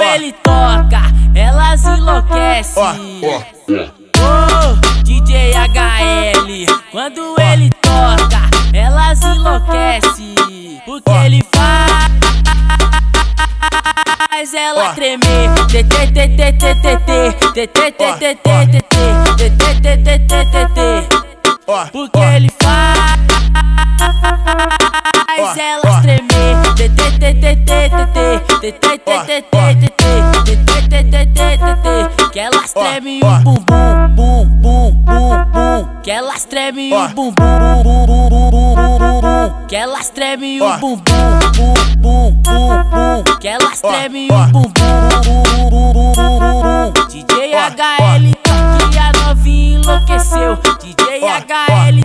ele toca, elas enlouquecem. Oh, DJ HL, quando ele toca, elas enlouquecem. Porque ele faz ela tremer. Porque ele faz elas tremer. Que elas tremem o bum bum bum bum bum. Que elas tremem o bum bum bum bum bum bum bum. Que elas tremem o bum bum bum bum bum. Que elas tremem o bum bum bum bum bum bum. DJ HL que a novinha enlouqueceu. DJ HL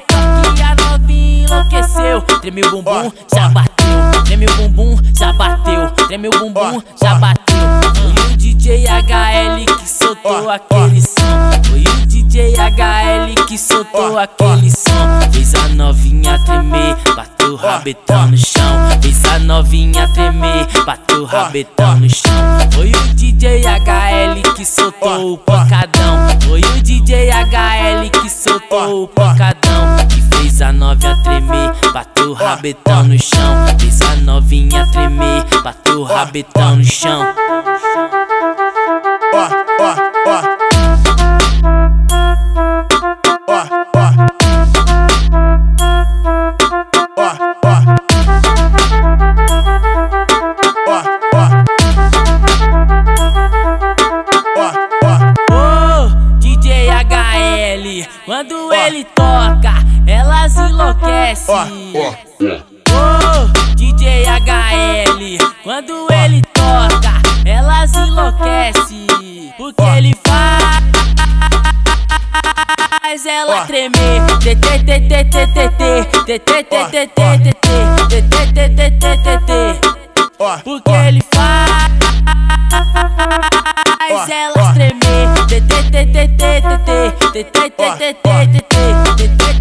que a novinha enlouqueceu. Treme o bumbum, já bateu. Treme o bumbum, já bateu. Treme o bumbum, já bateu. Foi o DJ HL que soltou aquele som. Foi o DJ HL que soltou aquele som. Fez a novinha tremer, bateu o rabetão no chão. Fez a novinha tremer, bateu o rabetão no chão. Foi o DJ HL que soltou o pancadão. Foi o DJ HL que soltou o pancadão. A novinha tremer, bateu o rabetão no chão. Fez a novinha tremer, bateu o rabetão no chão. Oh, DJ HL, quando ele toca, elas enlouquecem. Oh, DJ HL, quando ele toca, elas enlouquecem. Porque ele faz ela tremer. Porque ele faz elas tremer.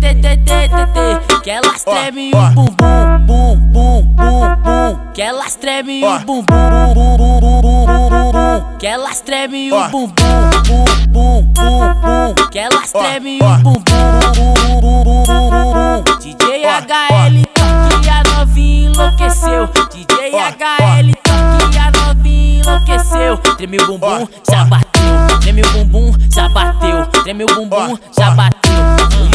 Que elas tremem o bum bum bum bum bum. Que elas tremem o bum bum bum bum bum bum bum. Que elas tremem o bum bum bum bum bum. Que elas tremem o bum bum bum bum bum bum. DJ HL que a novinha enlouqueceu. DJ HL que a novinha enlouqueceu. Treme o bumbum, já bateu. Treme o bumbum, já bateu. Treme o bumbum, já bateu.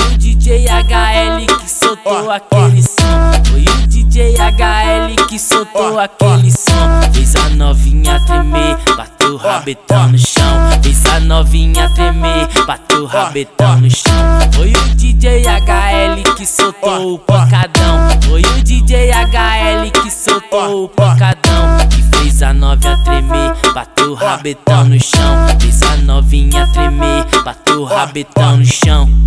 DJ HL que soltou aquele som. Foi o DJ HL que soltou aquele som. Fez a novinha tremer, bateu o rabetão no chão. Fez a novinha tremer, bateu o rabetão no chão. Foi o DJ HL que soltou o pancadão. Foi o DJ HL que soltou o pancadão. Que fez a novinha tremer, bateu o rabetão no chão. Fez a novinha tremer, bateu o rabetão no chão.